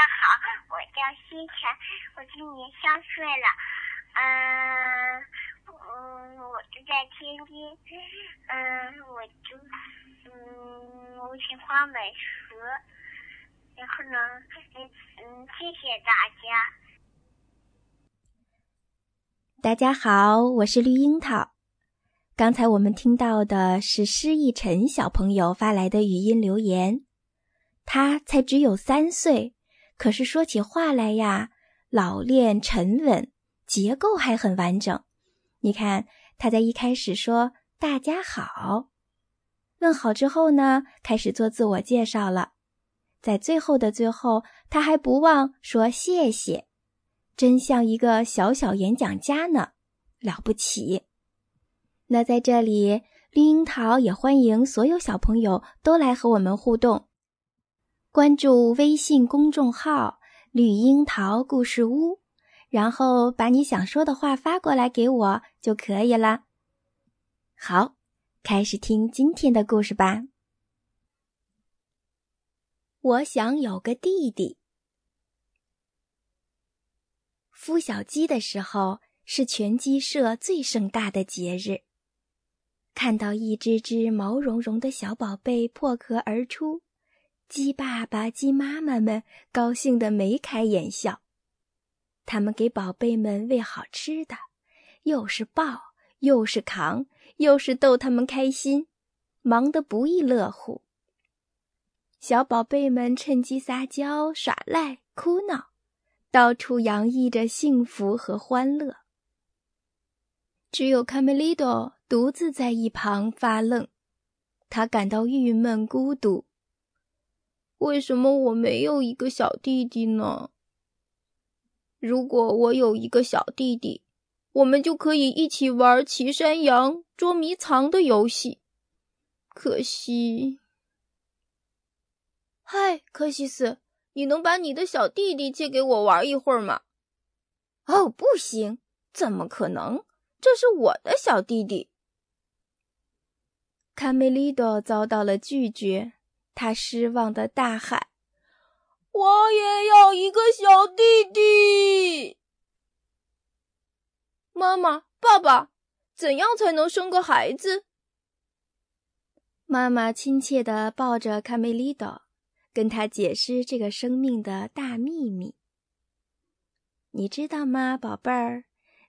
大家好，我叫西晨，我今年三岁了。嗯嗯，我住在天津。嗯，我就嗯，我喜欢美食。然后呢，嗯嗯，谢谢大家。大家好，我是绿樱桃。刚才我们听到的是施逸晨小朋友发来的语音留言。他才只有三岁，可是说起话来呀，老练沉稳，结构还很完整。你看，他在一开始说“大家好”，问好之后呢，开始做自我介绍了。在最后的最后，他还不忘说谢谢，真像一个小小演讲家呢，了不起。那在这里，绿樱桃也欢迎所有小朋友都来和我们互动。关注微信公众号“绿樱桃故事屋”，然后把你想说的话发过来给我就可以了。好，开始听今天的故事吧。我想有个弟弟。孵小鸡的时候是全鸡舍最盛大的节日。看到一只只毛茸茸的小宝贝破壳而出。鸡爸爸、鸡妈妈们高兴得眉开眼笑，他们给宝贝们喂好吃的，又是抱，又是扛，又是逗他们开心，忙得不亦乐乎。小宝贝们趁机撒娇、耍赖、哭闹，到处洋溢着幸福和欢乐。只有卡梅利多独自在一旁发愣，他感到郁闷、孤独。为什么我没有一个小弟弟呢？如果我有一个小弟弟，我们就可以一起玩骑山羊、捉迷藏的游戏。可惜，嗨，柯西斯，你能把你的小弟弟借给我玩一会儿吗？哦，不行，怎么可能？这是我的小弟弟。卡梅利多遭到了拒绝。他失望的大喊：“我也要一个小弟弟！”妈妈、爸爸，怎样才能生个孩子？妈妈亲切的抱着卡梅利多，跟他解释这个生命的大秘密。你知道吗，宝贝儿？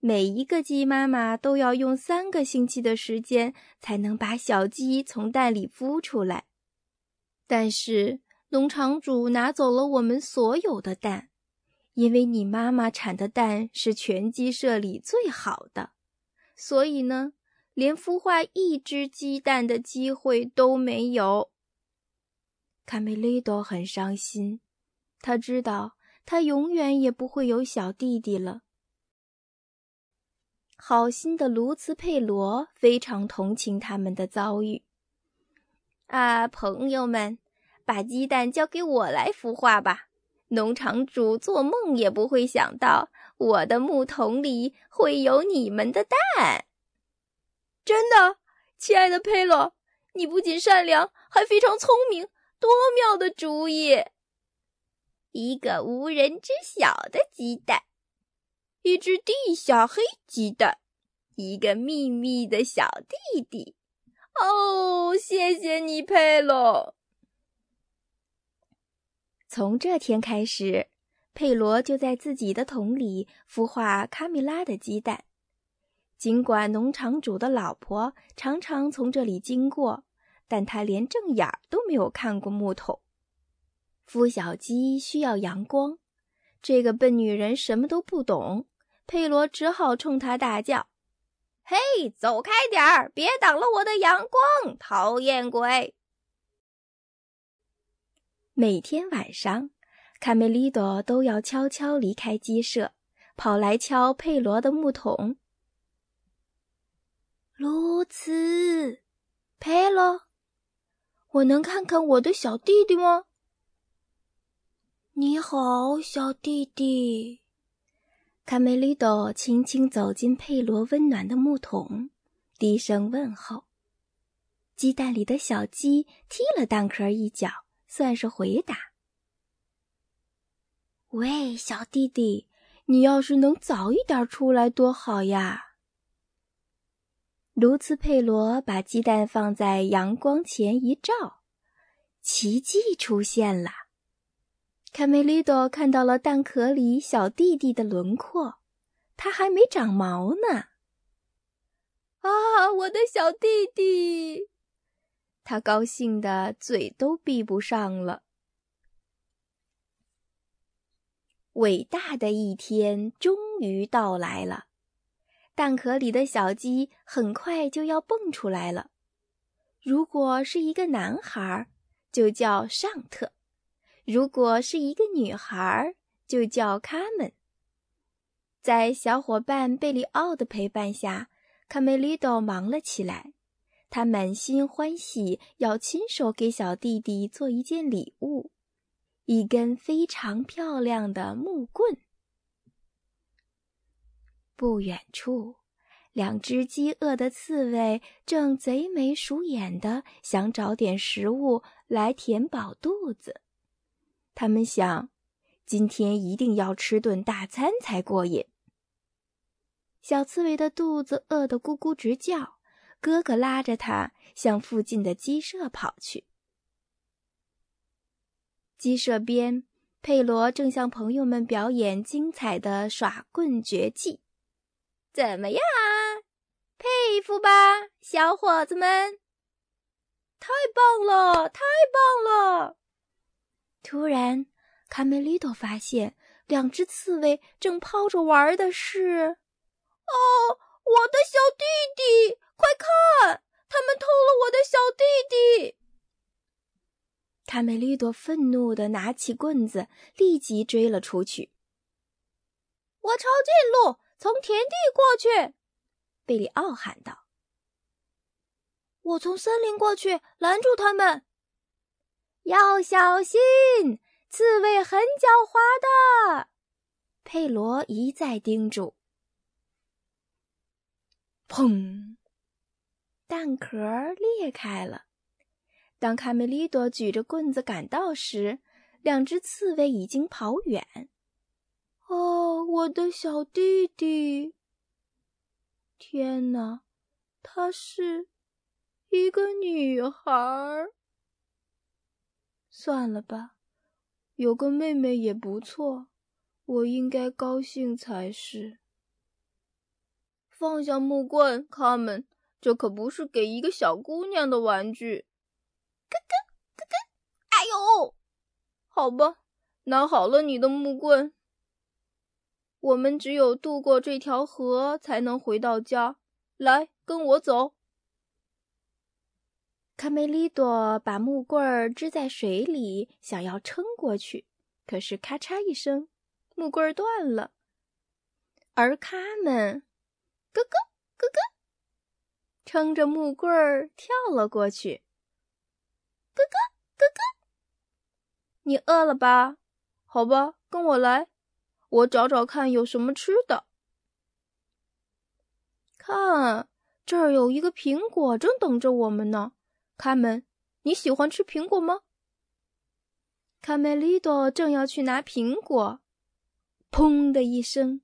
每一个鸡妈妈都要用三个星期的时间，才能把小鸡从蛋里孵出来。但是农场主拿走了我们所有的蛋，因为你妈妈产的蛋是全鸡舍里最好的，所以呢，连孵化一只鸡蛋的机会都没有。卡梅利多很伤心，他知道他永远也不会有小弟弟了。好心的卢茨佩罗非常同情他们的遭遇。啊，朋友们，把鸡蛋交给我来孵化吧！农场主做梦也不会想到，我的木桶里会有你们的蛋。真的，亲爱的佩洛，你不仅善良，还非常聪明，多妙的主意！一个无人知晓的鸡蛋，一只地下黑鸡蛋，一个秘密的小弟弟。哦，谢谢你，佩罗。从这天开始，佩罗就在自己的桶里孵化卡米拉的鸡蛋。尽管农场主的老婆常常从这里经过，但他连正眼儿都没有看过木桶。孵小鸡需要阳光，这个笨女人什么都不懂。佩罗只好冲她大叫。嘿，走开点儿！别挡了我的阳光，讨厌鬼！每天晚上，卡梅利多都要悄悄离开鸡舍，跑来敲佩罗的木桶。如此，佩罗，我能看看我的小弟弟吗？你好，小弟弟。卡梅利多轻轻走进佩罗温暖的木桶，低声问候。鸡蛋里的小鸡踢了蛋壳一脚，算是回答。喂，小弟弟，你要是能早一点出来多好呀！卢茨佩罗把鸡蛋放在阳光前一照，奇迹出现了。卡梅利多看到了蛋壳里小弟弟的轮廓，他还没长毛呢。啊，我的小弟弟！他高兴的嘴都闭不上了。伟大的一天终于到来了，蛋壳里的小鸡很快就要蹦出来了。如果是一个男孩，就叫尚特；如果是一个女孩，就叫卡门。在小伙伴贝里奥的陪伴下，卡梅利多忙了起来。他满心欢喜，要亲手给小弟弟做一件礼物——一根非常漂亮的木棍。不远处，两只饥饿的刺猬正贼眉鼠眼的想找点食物来填饱肚子。他们想，今天一定要吃顿大餐才过瘾。小刺猬的肚子饿得咕咕直叫。哥哥拉着他向附近的鸡舍跑去。鸡舍边，佩罗正向朋友们表演精彩的耍棍绝技。怎么样啊？佩服吧，小伙子们！太棒了，太棒了！突然，卡梅利多发现，两只刺猬正抛着玩的是……哦，我的小弟弟！快看，他们偷了我的小弟弟！卡梅利多愤怒的拿起棍子，立即追了出去。我抄近路，从田地过去。贝里奥喊道：“我从森林过去，拦住他们。要小心，刺猬很狡猾的。”佩罗一再叮嘱。砰！蛋壳裂开了。当卡梅利多举着棍子赶到时，两只刺猬已经跑远。哦，我的小弟弟！天哪，她是一个女孩。算了吧，有个妹妹也不错，我应该高兴才是。放下木棍，卡门。这可不是给一个小姑娘的玩具。咯咯咯咯，哎呦！好吧，拿好了你的木棍。我们只有渡过这条河，才能回到家。来，跟我走。卡梅利多把木棍儿支在水里，想要撑过去，可是咔嚓一声，木棍儿断了。而他们，咯咯咯咯。撑着木棍儿跳了过去。哥哥，哥哥，你饿了吧？好吧，跟我来，我找找看有什么吃的。看，这儿有一个苹果，正等着我们呢。卡门，你喜欢吃苹果吗？卡梅利多正要去拿苹果，砰的一声，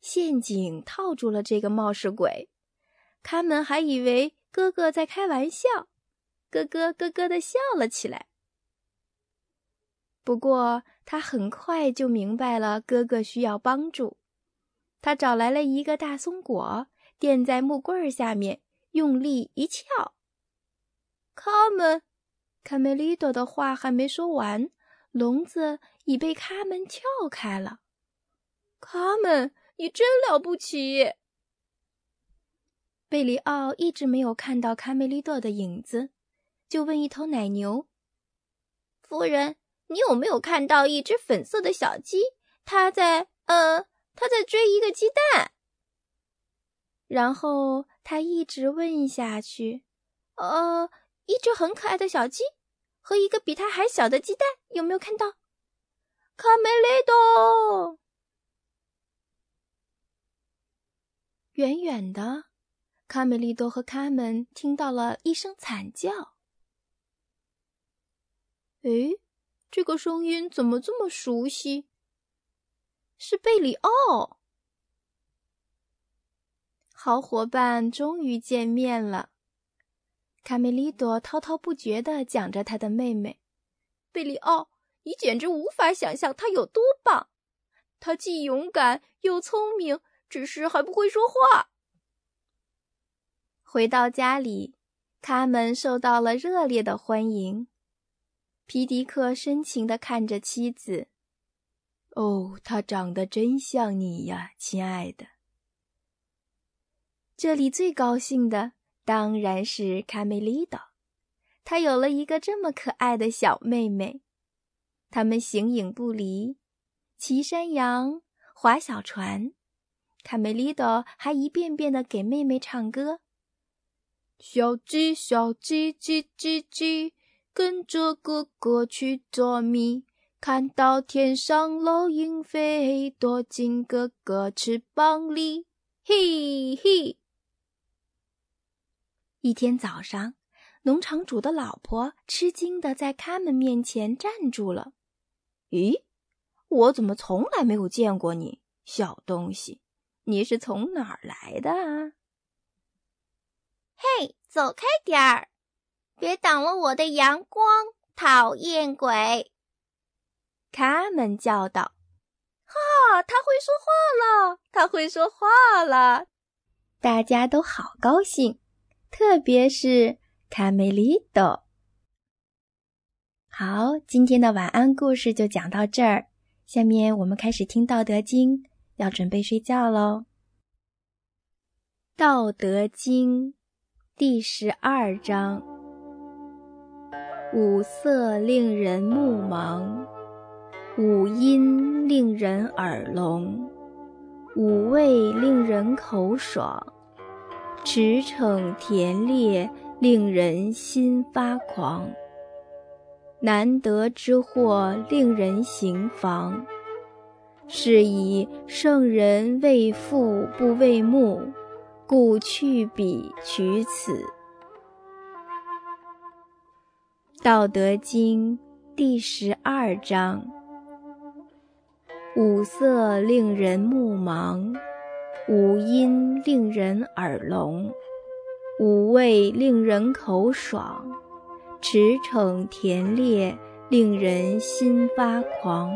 陷阱套住了这个冒失鬼。他们还以为哥哥在开玩笑，咯咯咯咯的笑了起来。不过他很快就明白了哥哥需要帮助，他找来了一个大松果，垫在木棍下面，用力一撬。卡门，卡梅利多的话还没说完，笼子已被卡门撬开了。卡门，你真了不起！贝里奥一直没有看到卡梅利多的影子，就问一头奶牛：“夫人，你有没有看到一只粉色的小鸡？它在……呃，它在追一个鸡蛋。”然后他一直问下去：“呃，一只很可爱的小鸡和一个比它还小的鸡蛋，有没有看到？”卡梅利多，远远的。卡梅利多和卡门听到了一声惨叫。哎，这个声音怎么这么熟悉？是贝里奥。好伙伴终于见面了。卡梅利多滔滔不绝地讲着他的妹妹贝里奥，你简直无法想象他有多棒。他既勇敢又聪明，只是还不会说话。回到家里，卡门受到了热烈的欢迎。皮迪克深情地看着妻子：“哦，他长得真像你呀，亲爱的。”这里最高兴的当然是卡梅利多，他有了一个这么可爱的小妹妹。他们形影不离，骑山羊，划小船。卡梅利多还一遍遍地给妹妹唱歌。小鸡，小鸡，叽叽叽，跟着哥哥去捉迷。看到天上老鹰飞，躲进哥哥翅膀里。嘿嘿。一天早上，农场主的老婆吃惊的在他们面前站住了。咦，我怎么从来没有见过你，小东西？你是从哪儿来的啊？嘿，走开点儿，别挡了我的阳光！讨厌鬼！卡门叫道：“哈，他会说话了，他会说话了！”大家都好高兴，特别是卡梅利多。好，今天的晚安故事就讲到这儿。下面我们开始听《道德经》，要准备睡觉喽。《道德经》。第十二章：五色令人目盲，五音令人耳聋，五味令人口爽，驰骋田猎令人心发狂。难得之货令人行妨，是以圣人为父不为目。故去彼取此，《道德经》第十二章：五色令人目盲，五音令人耳聋，五味令人口爽，驰骋田猎令人心发狂。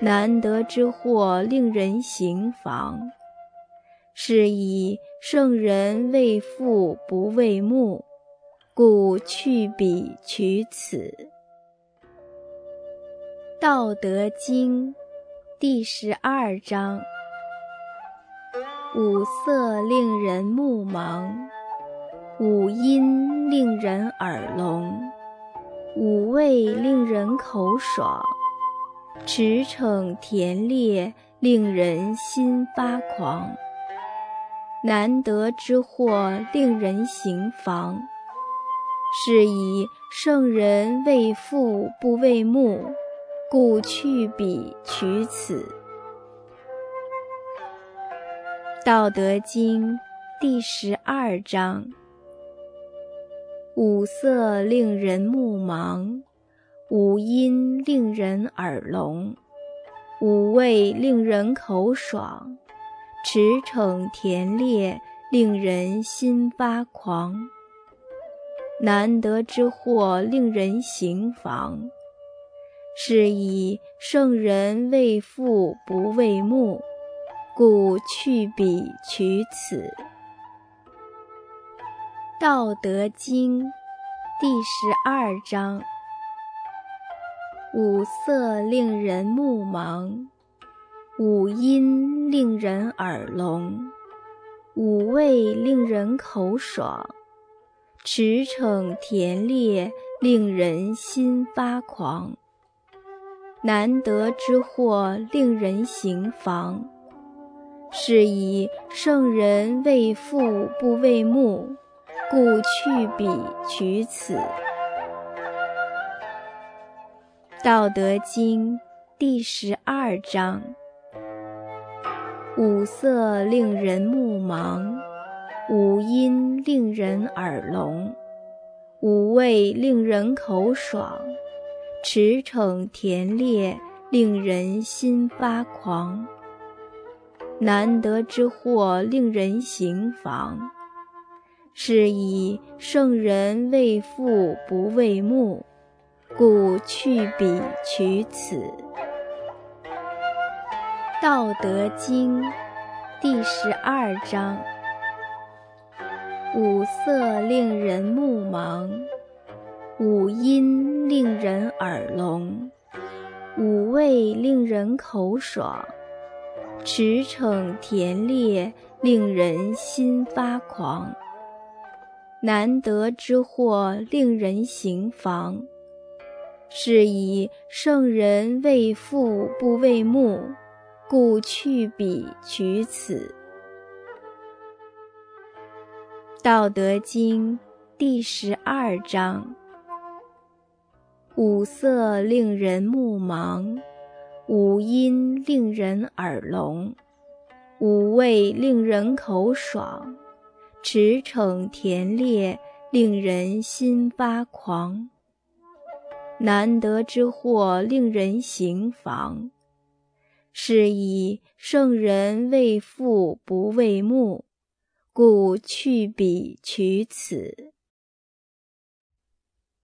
难得之货令人行妨。是以圣人为父不为目，故去彼取此。《道德经》第十二章：五色令人目盲，五音令人耳聋，五味令人口爽，驰骋田猎令人心发狂。难得之货令人行妨，是以圣人为父不为目，故去彼取此。《道德经》第十二章：五色令人目盲，五音令人耳聋，五味令人口爽。驰骋田猎，令人心发狂。难得之货，令人行妨。是以圣人为父不为目，故去彼取此。《道德经》第十二章：五色令人目盲。五音令人耳聋，五味令人口爽，驰骋田猎令人心发狂。难得之货令人行妨，是以圣人为父不为目，故去彼取此。《道德经》第十二章。五色令人目盲，五音令人耳聋，五味令人口爽，驰骋田猎令人心发狂。难得之货，令人行妨。是以圣人为父不为目，故去彼取此。《道德经》第十二章：五色令人目盲，五音令人耳聋，五味令人口爽，驰骋田猎令人心发狂。难得之货，令人行妨。是以圣人为父不为目，故去彼取此。《道德经》第十二章：五色令人目盲，五音令人耳聋，五味令人口爽。驰骋甜猎，令人心发狂。难得之货，令人行妨。是以圣人为父不为目，故去彼取此。